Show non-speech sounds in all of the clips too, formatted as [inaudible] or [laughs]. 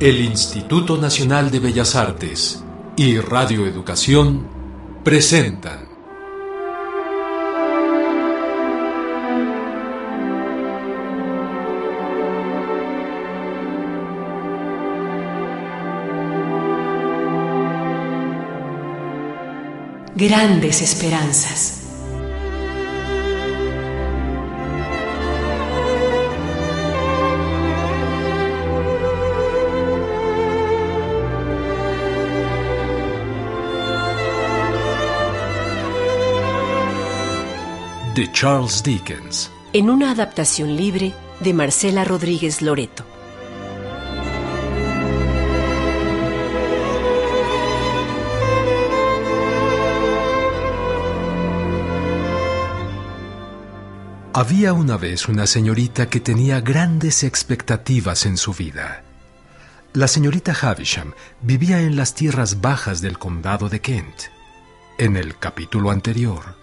El Instituto Nacional de Bellas Artes y Radio Educación presentan Grandes Esperanzas. De Charles Dickens. En una adaptación libre de Marcela Rodríguez Loreto. Había una vez una señorita que tenía grandes expectativas en su vida. La señorita Havisham vivía en las tierras bajas del condado de Kent. En el capítulo anterior,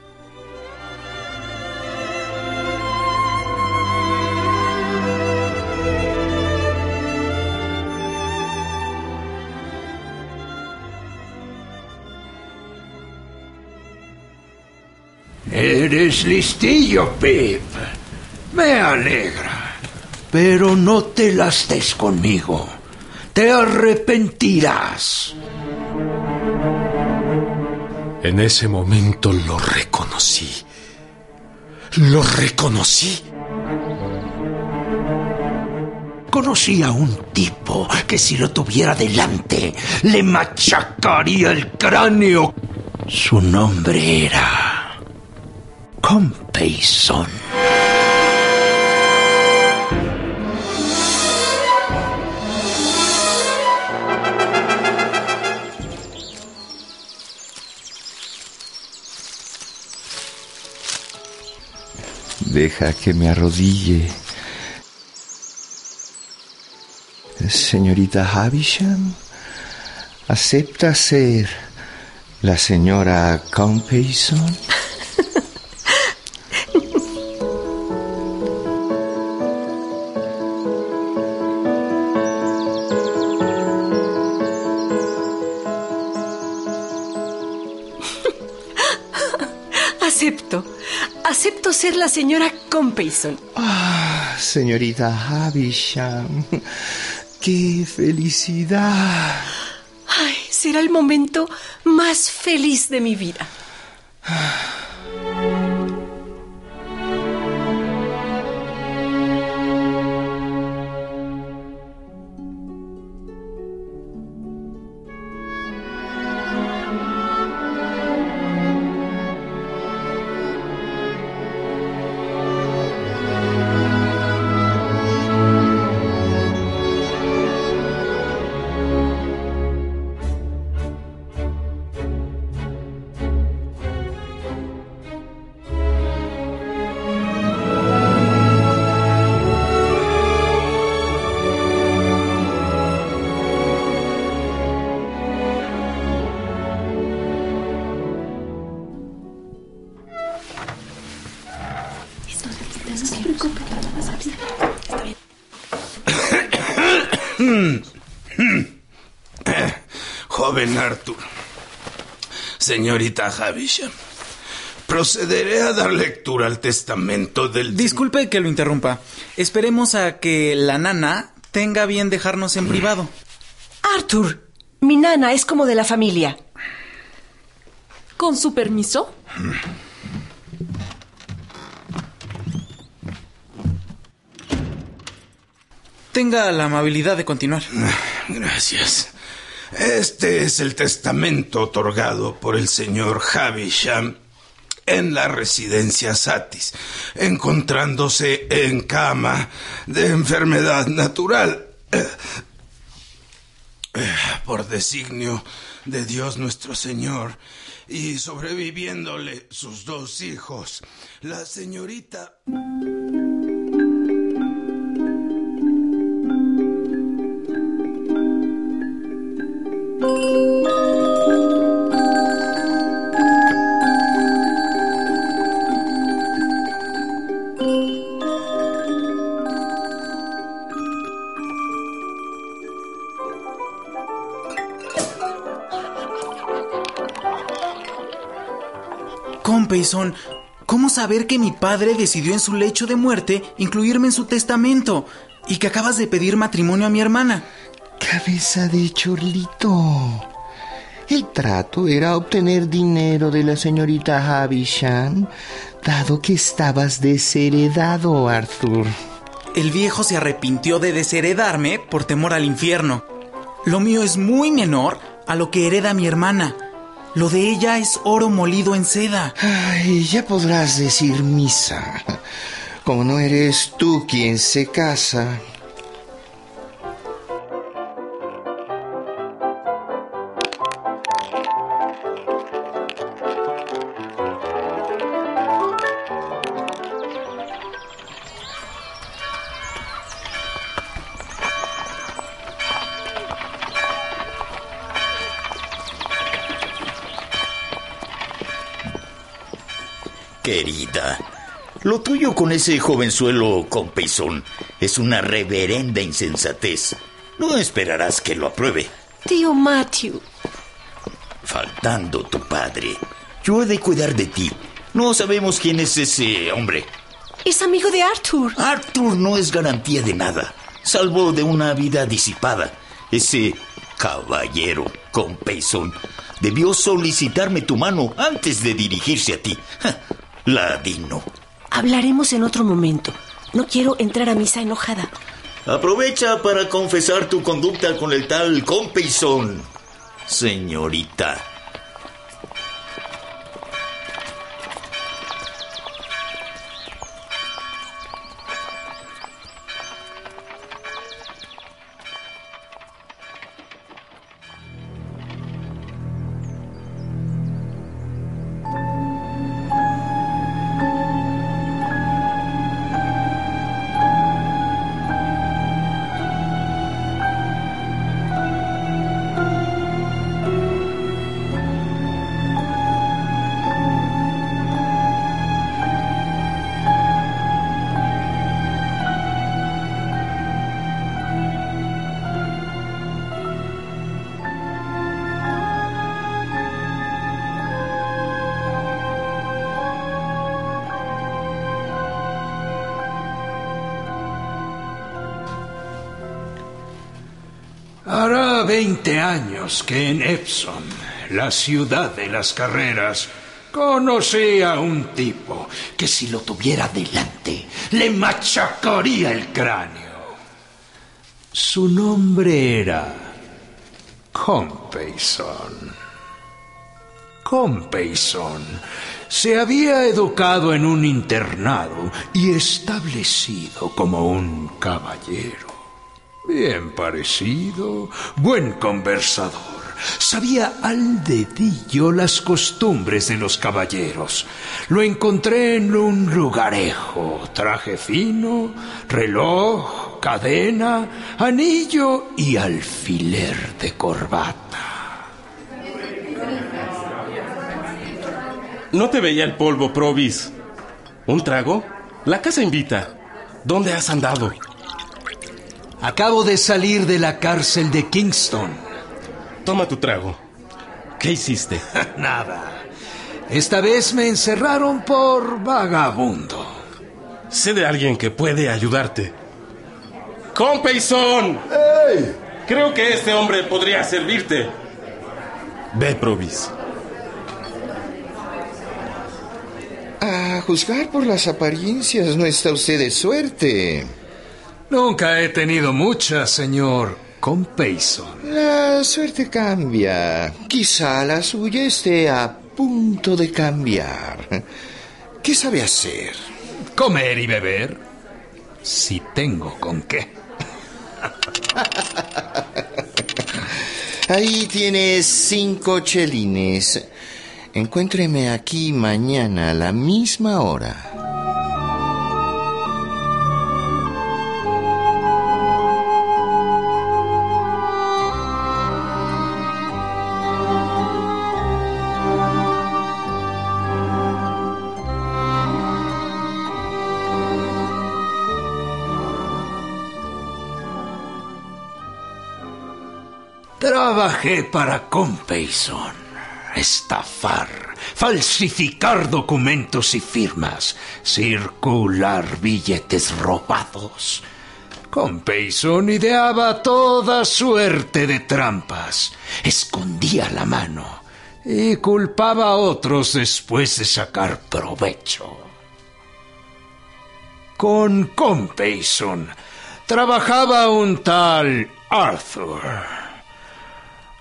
Eres listillo, Pip. Me alegra. Pero no te las des conmigo. Te arrepentirás. En ese momento lo reconocí. Lo reconocí. Conocí a un tipo que si lo tuviera delante le machacaría el cráneo. Su nombre era... Compeyson. Deja que me arrodille. Señorita Havisham, ¿acepta ser la señora Compeyson? La señora Compeyson. Ah, señorita Havisham. [laughs] ¡Qué felicidad! Ay, será el momento más feliz de mi vida. Joven Arthur, señorita Havisham, procederé a dar lectura al testamento del... Disculpe que lo interrumpa. Esperemos a que la nana tenga bien dejarnos en privado. Arthur, mi nana es como de la familia. ¿Con su permiso? Tenga la amabilidad de continuar. Gracias. Este es el testamento otorgado por el señor Havisham en la residencia Satis, encontrándose en cama de enfermedad natural. por designio de Dios nuestro Señor, y sobreviviéndole sus dos hijos, la señorita... Compeyson, ¿cómo saber que mi padre decidió en su lecho de muerte incluirme en su testamento y que acabas de pedir matrimonio a mi hermana? Cabeza de chorlito. El trato era obtener dinero de la señorita Havisham, dado que estabas desheredado, Arthur. El viejo se arrepintió de desheredarme por temor al infierno. Lo mío es muy menor a lo que hereda mi hermana. Lo de ella es oro molido en seda. Ay, ya podrás decir misa. Como no eres tú quien se casa. Querida, lo tuyo con ese jovenzuelo con es una reverenda insensatez. No esperarás que lo apruebe. Tío Matthew, Faltando tu padre, yo he de cuidar de ti. No sabemos quién es ese hombre. es amigo de Arthur. Arthur no es garantía de nada, salvo de una vida disipada. Ese caballero con debió solicitarme tu mano antes de dirigirse a ti. Ladino. Hablaremos en otro momento. No quiero entrar a misa enojada. Aprovecha para confesar tu conducta con el tal Compeyson, señorita. 20 años que en Epsom, la ciudad de las carreras, conocí a un tipo que si lo tuviera delante le machacaría el cráneo. Su nombre era Compeyson. Compeyson se había educado en un internado y establecido como un caballero. Bien parecido, buen conversador. Sabía al dedillo las costumbres de los caballeros. Lo encontré en un lugarejo. Traje fino, reloj, cadena, anillo y alfiler de corbata. No te veía el polvo, Provis. ¿Un trago? La casa invita. ¿Dónde has andado? Acabo de salir de la cárcel de Kingston. Toma tu trago. ¿Qué hiciste? [laughs] Nada. Esta vez me encerraron por vagabundo. Sé de alguien que puede ayudarte. ¡Compeyson! Creo que este hombre podría servirte. Ve, Provis. A juzgar por las apariencias, no está usted de suerte. Nunca he tenido mucha, señor Compeyson. La suerte cambia. Quizá la suya esté a punto de cambiar. ¿Qué sabe hacer? Comer y beber, si tengo con qué. [laughs] Ahí tienes cinco chelines. Encuéntreme aquí mañana a la misma hora. Trabajé para Compeyson. Estafar, falsificar documentos y firmas, circular billetes robados. Compeyson ideaba toda suerte de trampas, escondía la mano y culpaba a otros después de sacar provecho. Con Compeyson trabajaba un tal Arthur.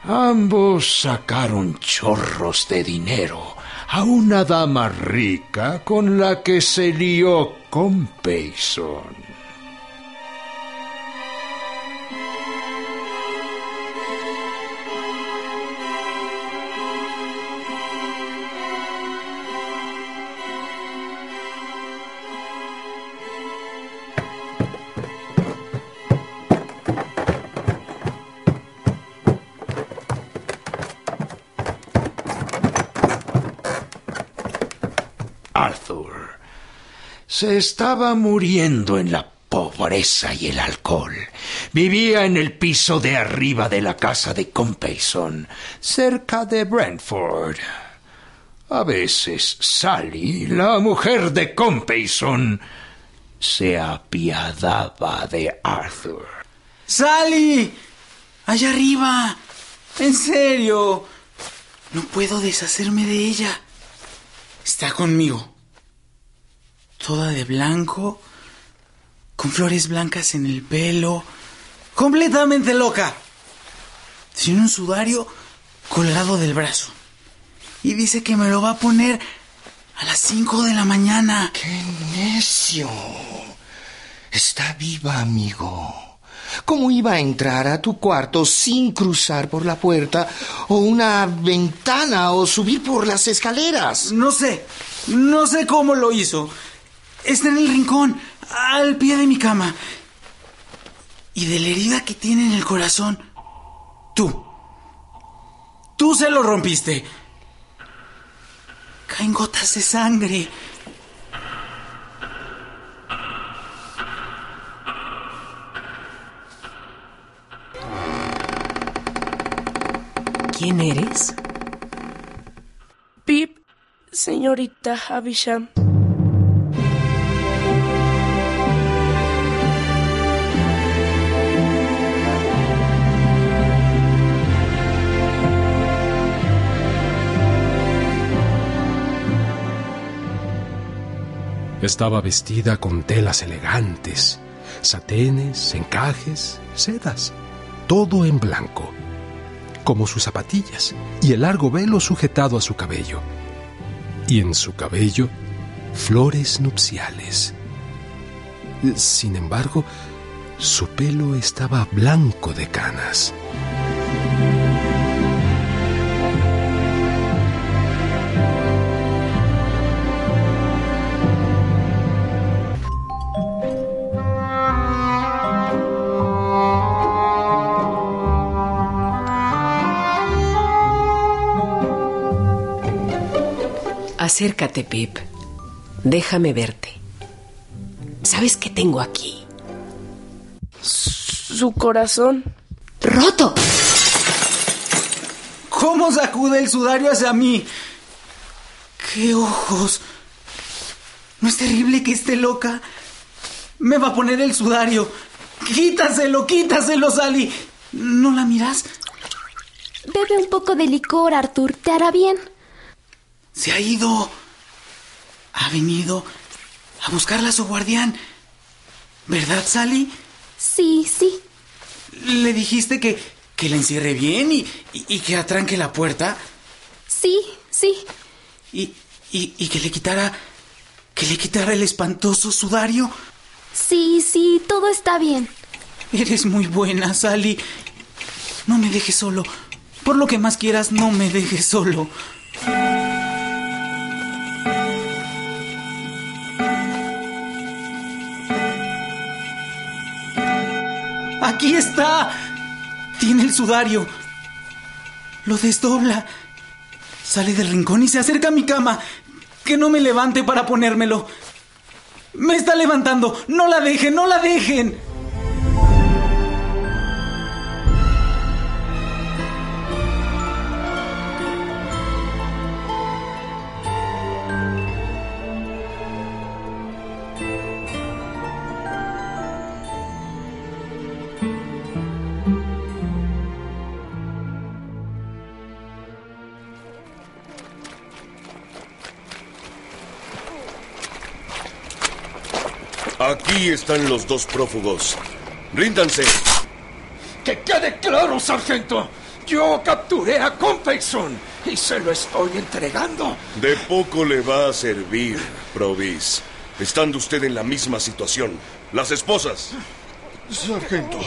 Ambos sacaron chorros de dinero a una dama rica con la que se lió con Payson. Se estaba muriendo en la pobreza y el alcohol. Vivía en el piso de arriba de la casa de Compeyson, cerca de Brentford. A veces Sally, la mujer de Compeyson, se apiadaba de Arthur. ¡Sally! ¡Allá arriba! En serio. No puedo deshacerme de ella. Está conmigo. Toda de blanco, con flores blancas en el pelo, completamente loca. Tiene un sudario colgado del brazo. Y dice que me lo va a poner a las cinco de la mañana. ¡Qué necio! Está viva, amigo. ¿Cómo iba a entrar a tu cuarto sin cruzar por la puerta o una ventana o subir por las escaleras? No sé, no sé cómo lo hizo. Está en el rincón, al pie de mi cama. Y de la herida que tiene en el corazón, tú. Tú se lo rompiste. Caen gotas de sangre. ¿Quién eres? Pip, señorita Havisham. Estaba vestida con telas elegantes, satenes, encajes, sedas, todo en blanco, como sus zapatillas y el largo velo sujetado a su cabello. Y en su cabello, flores nupciales. Sin embargo, su pelo estaba blanco de canas. Acércate, Pip. Déjame verte. ¿Sabes qué tengo aquí? Su corazón. ¡Roto! ¿Cómo sacude el sudario hacia mí? ¡Qué ojos! ¿No es terrible que esté loca? Me va a poner el sudario. Quítaselo, quítaselo, Sally. ¿No la miras? Bebe un poco de licor, Arthur. Te hará bien. Se ha ido. Ha venido a buscarla a su guardián. ¿Verdad, Sally? Sí, sí. ¿Le dijiste que, que la encierre bien y, y, y que atranque la puerta? Sí, sí. Y, y, y que le quitara. que le quitara el espantoso sudario. Sí, sí, todo está bien. Eres muy buena, Sally. No me dejes solo. Por lo que más quieras, no me dejes solo. Está. Tiene el sudario. Lo desdobla. Sale del rincón y se acerca a mi cama. Que no me levante para ponérmelo. Me está levantando. No la dejen, no la dejen. Aquí están los dos prófugos. Ríndanse. Que quede claro, sargento. Yo capturé a Compeyson y se lo estoy entregando. De poco le va a servir, Provis. Estando usted en la misma situación. Las esposas. Sargento,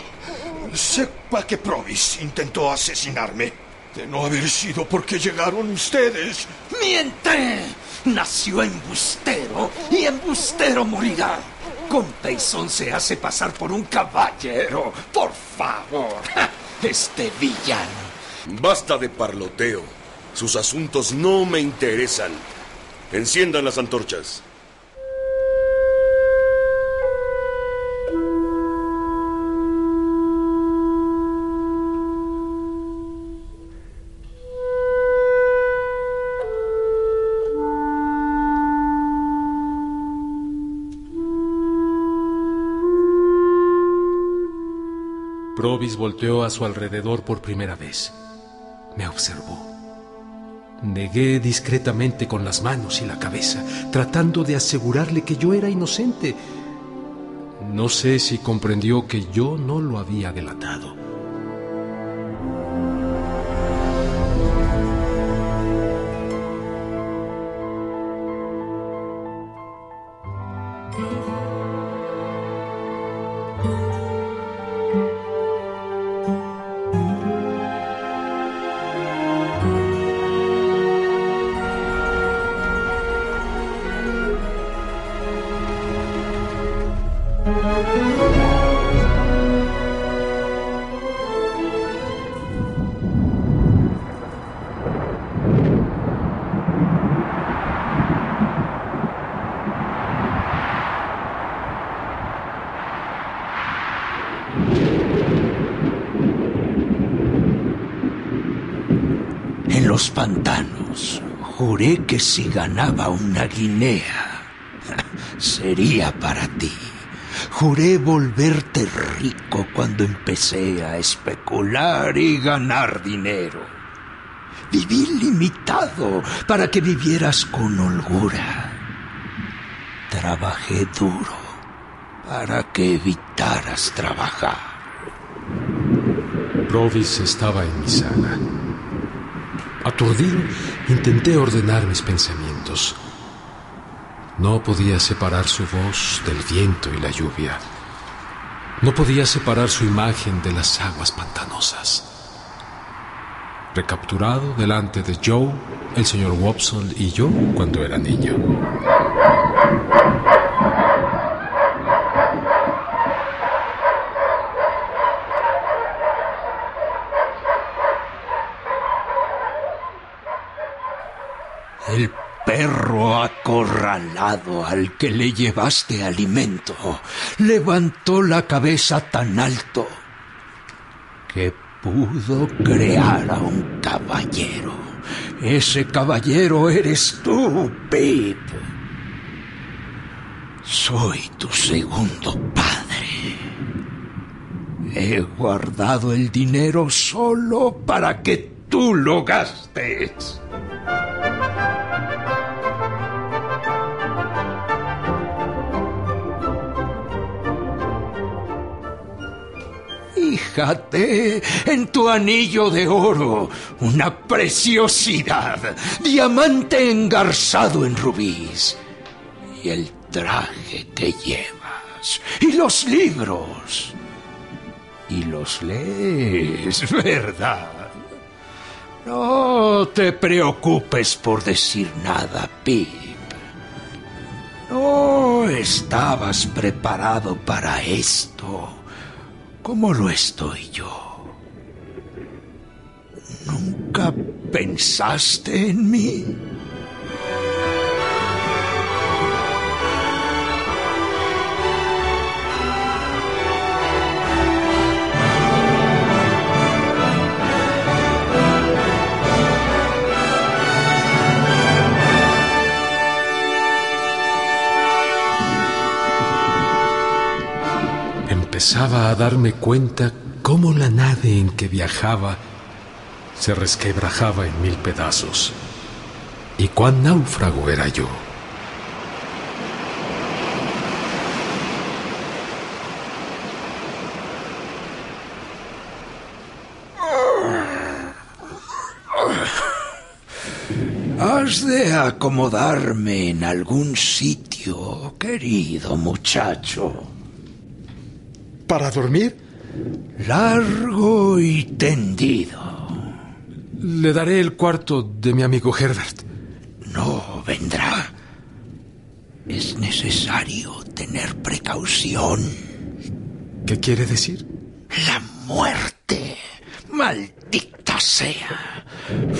sepa que Provis intentó asesinarme. De no haber sido porque llegaron ustedes. ¡Miente! Nació embustero y embustero morirá. Compeyson se hace pasar por un caballero. Por favor. Este villano. Basta de parloteo. Sus asuntos no me interesan. Enciendan las antorchas. Provis volteó a su alrededor por primera vez. Me observó. Negué discretamente con las manos y la cabeza, tratando de asegurarle que yo era inocente. No sé si comprendió que yo no lo había delatado. Pantanos juré que si ganaba una guinea sería para ti. Juré volverte rico cuando empecé a especular y ganar dinero. Viví limitado para que vivieras con holgura. Trabajé duro para que evitaras trabajar. Provis estaba en mi sala. Aturdido, intenté ordenar mis pensamientos. No podía separar su voz del viento y la lluvia. No podía separar su imagen de las aguas pantanosas. Recapturado delante de Joe, el señor Watson y yo cuando era niño. El perro al que le llevaste alimento levantó la cabeza tan alto que pudo crear a un caballero. Ese caballero eres tú, Pip. Soy tu segundo padre. He guardado el dinero solo para que tú lo gastes. En tu anillo de oro, una preciosidad, diamante engarzado en rubíes, y el traje que llevas, y los libros, y los lees, [laughs] ¿verdad? No te preocupes por decir nada, Pip. No estabas preparado para esto como lo estoy yo. ¿Nunca pensaste en mí? Empezaba a darme cuenta cómo la nave en que viajaba se resquebrajaba en mil pedazos y cuán náufrago era yo. Has de acomodarme en algún sitio, querido muchacho. ¿Para dormir? Largo y tendido. Le daré el cuarto de mi amigo Herbert. No vendrá. Es necesario tener precaución. ¿Qué quiere decir? La muerte. Maldita sea.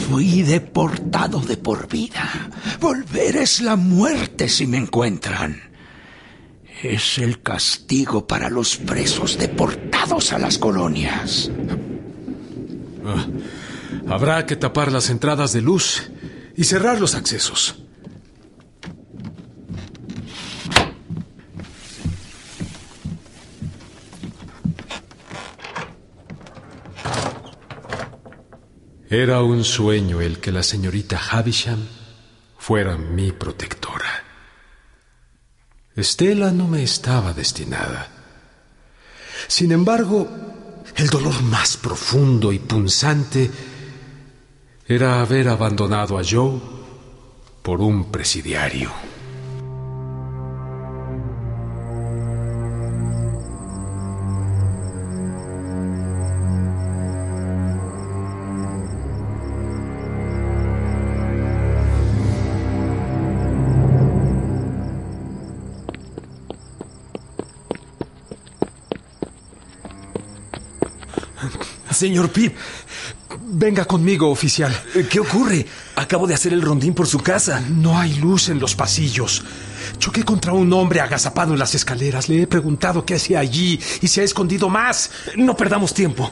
Fui deportado de por vida. Volver es la muerte si me encuentran. Es el castigo para los presos deportados a las colonias. Ah, habrá que tapar las entradas de luz y cerrar los accesos. Era un sueño el que la señorita Havisham fuera mi protectora. Estela no me estaba destinada. Sin embargo, el dolor más profundo y punzante era haber abandonado a Joe por un presidiario. Señor Pip, venga conmigo, oficial. ¿Qué ocurre? Acabo de hacer el rondín por su casa. No hay luz en los pasillos. Choqué contra un hombre agazapado en las escaleras. Le he preguntado qué hacía allí y se ha escondido más. No perdamos tiempo.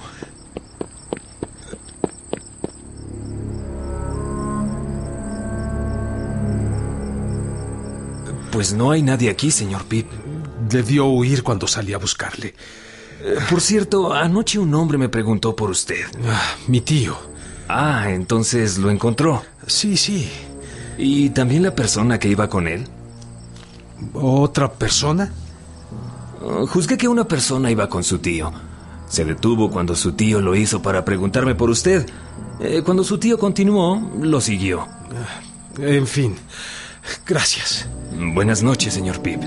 Pues no hay nadie aquí, señor Pip. Debió huir cuando salí a buscarle. Por cierto, anoche un hombre me preguntó por usted. Ah, mi tío. Ah, entonces lo encontró. Sí, sí. ¿Y también la persona que iba con él? ¿Otra persona? Uh, juzgué que una persona iba con su tío. Se detuvo cuando su tío lo hizo para preguntarme por usted. Eh, cuando su tío continuó, lo siguió. En fin, gracias. Buenas noches, señor Pip.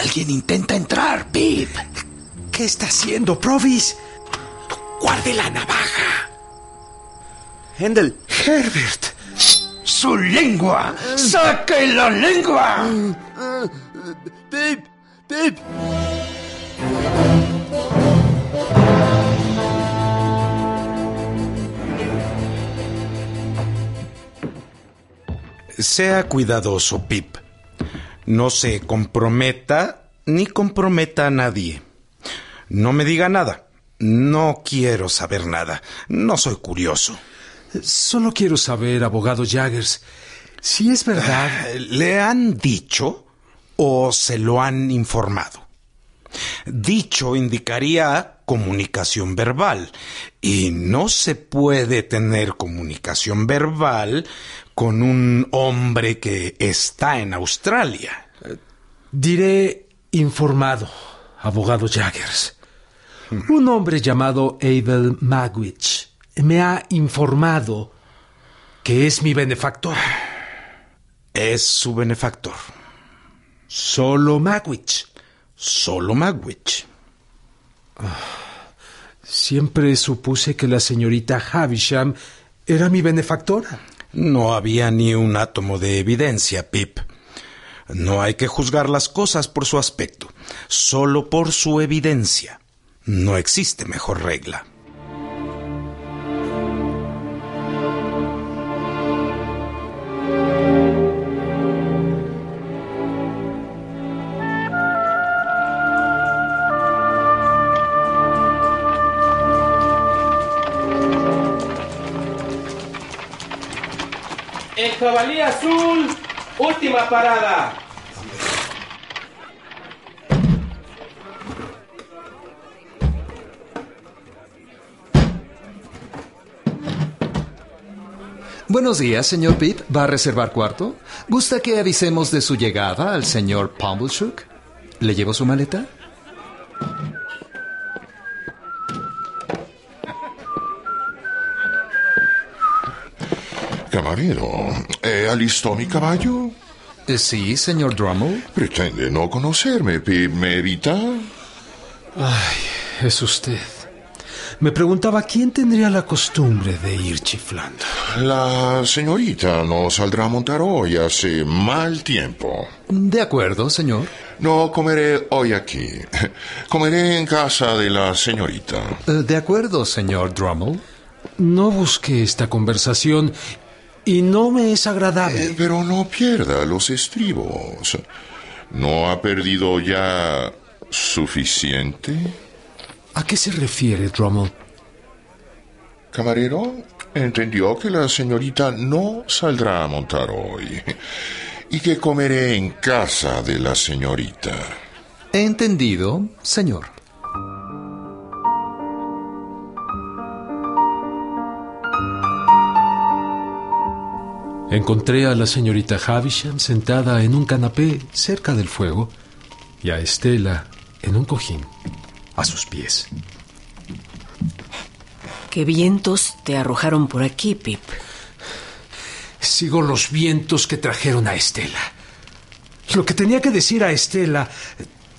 Alguien intenta entrar, Pip. ¿Qué está haciendo, Provis? Guarde la navaja. Hendel. Herbert. ¡Su lengua! ¡Saque la lengua! Pip, Pip. Sea cuidadoso, Pip. No se comprometa ni comprometa a nadie. No me diga nada. No quiero saber nada. No soy curioso. Solo quiero saber, abogado Jaggers, si es verdad. ¿Le han dicho o se lo han informado? Dicho indicaría comunicación verbal y no se puede tener comunicación verbal con un hombre que está en Australia. Diré informado, abogado Jaggers. Un hombre llamado Abel Magwitch me ha informado que es mi benefactor. Es su benefactor. Solo Magwitch. Solo Magwitch. Siempre supuse que la señorita Havisham era mi benefactora. No había ni un átomo de evidencia, Pip. No hay que juzgar las cosas por su aspecto, solo por su evidencia. No existe mejor regla. Jabalí azul, última parada. Buenos días, señor Pip. ¿Va a reservar cuarto? ¿Gusta que avisemos de su llegada al señor Pumbleshook? ¿Le llevo su maleta? Camarero, ¿eh, ¿alistó mi caballo? Eh, sí, señor Drummond. Pretende no conocerme, Pip. ¿Me evita? Ay, es usted. Me preguntaba quién tendría la costumbre de ir chiflando. La señorita no saldrá a montar hoy, hace mal tiempo. De acuerdo, señor. No comeré hoy aquí. [laughs] Comeré en casa de la señorita. Eh, de acuerdo, señor Drummond. No busqué esta conversación y no me es agradable. Eh, pero no pierda los estribos. ¿No ha perdido ya suficiente? ¿A qué se refiere, Drummond? Camarero, entendió que la señorita no saldrá a montar hoy y que comeré en casa de la señorita. He entendido, señor. Encontré a la señorita Havisham sentada en un canapé cerca del fuego y a Estela en un cojín a sus pies. ¿Qué vientos te arrojaron por aquí, Pip? Sigo los vientos que trajeron a Estela. Lo que tenía que decir a Estela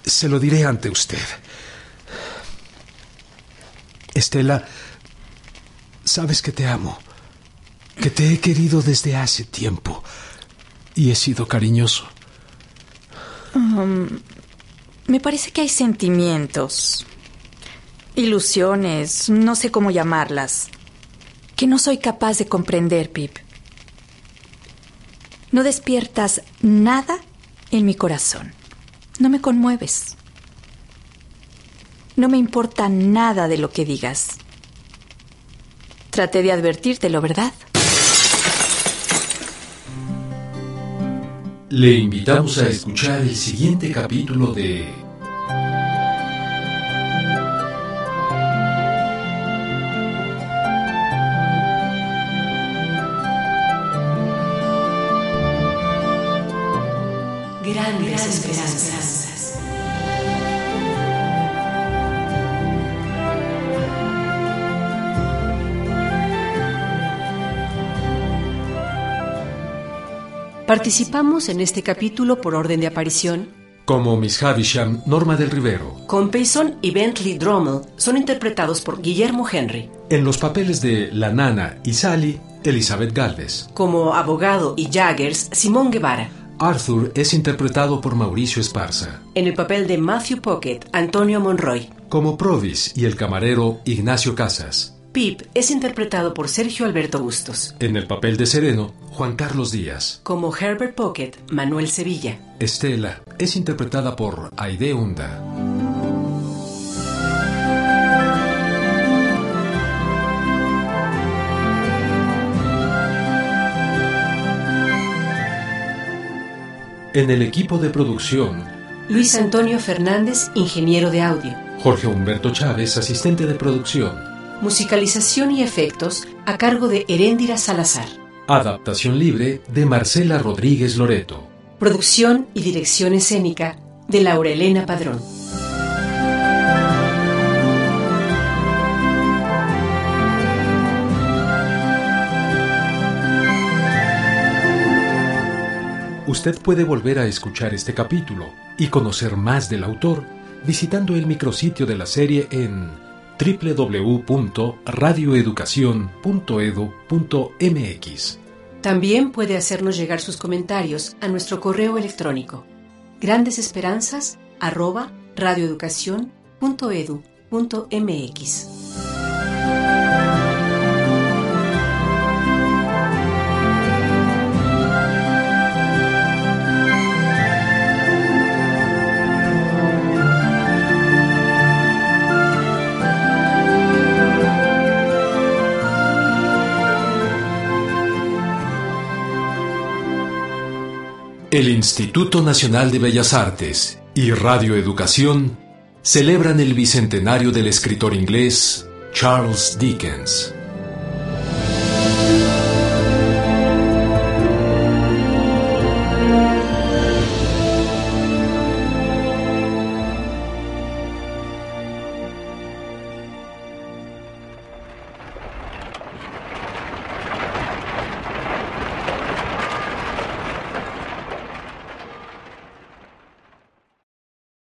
se lo diré ante usted. Estela, sabes que te amo, que te he querido desde hace tiempo y he sido cariñoso. Um, me parece que hay sentimientos, ilusiones, no sé cómo llamarlas, que no soy capaz de comprender, Pip. No despiertas nada en mi corazón. No me conmueves. No me importa nada de lo que digas. Traté de advertírtelo, ¿verdad? Le invitamos a escuchar el siguiente capítulo de Participamos en este capítulo por orden de aparición como Miss Havisham, Norma del Rivero. Con Payson y Bentley Drummond son interpretados por Guillermo Henry. En los papeles de La Nana y Sally, Elizabeth Galvez. Como abogado y Jaggers, Simón Guevara. Arthur es interpretado por Mauricio Esparza. En el papel de Matthew Pocket, Antonio Monroy. Como Provis y el camarero Ignacio Casas. Pip es interpretado por Sergio Alberto Bustos. En el papel de Sereno, Juan Carlos Díaz. Como Herbert Pocket, Manuel Sevilla. Estela es interpretada por Aide Hunda. En el equipo de producción, Luis Antonio Fernández, ingeniero de audio. Jorge Humberto Chávez, asistente de producción. Musicalización y efectos a cargo de Heréndira Salazar. Adaptación libre de Marcela Rodríguez Loreto. Producción y dirección escénica de Laura Elena Padrón. Usted puede volver a escuchar este capítulo y conocer más del autor visitando el micrositio de la serie en www.radioeducacion.edu.mx. También puede hacernos llegar sus comentarios a nuestro correo electrónico grandesesperanzas@radioeducacion.edu.mx. El Instituto Nacional de Bellas Artes y Radio Educación celebran el bicentenario del escritor inglés Charles Dickens.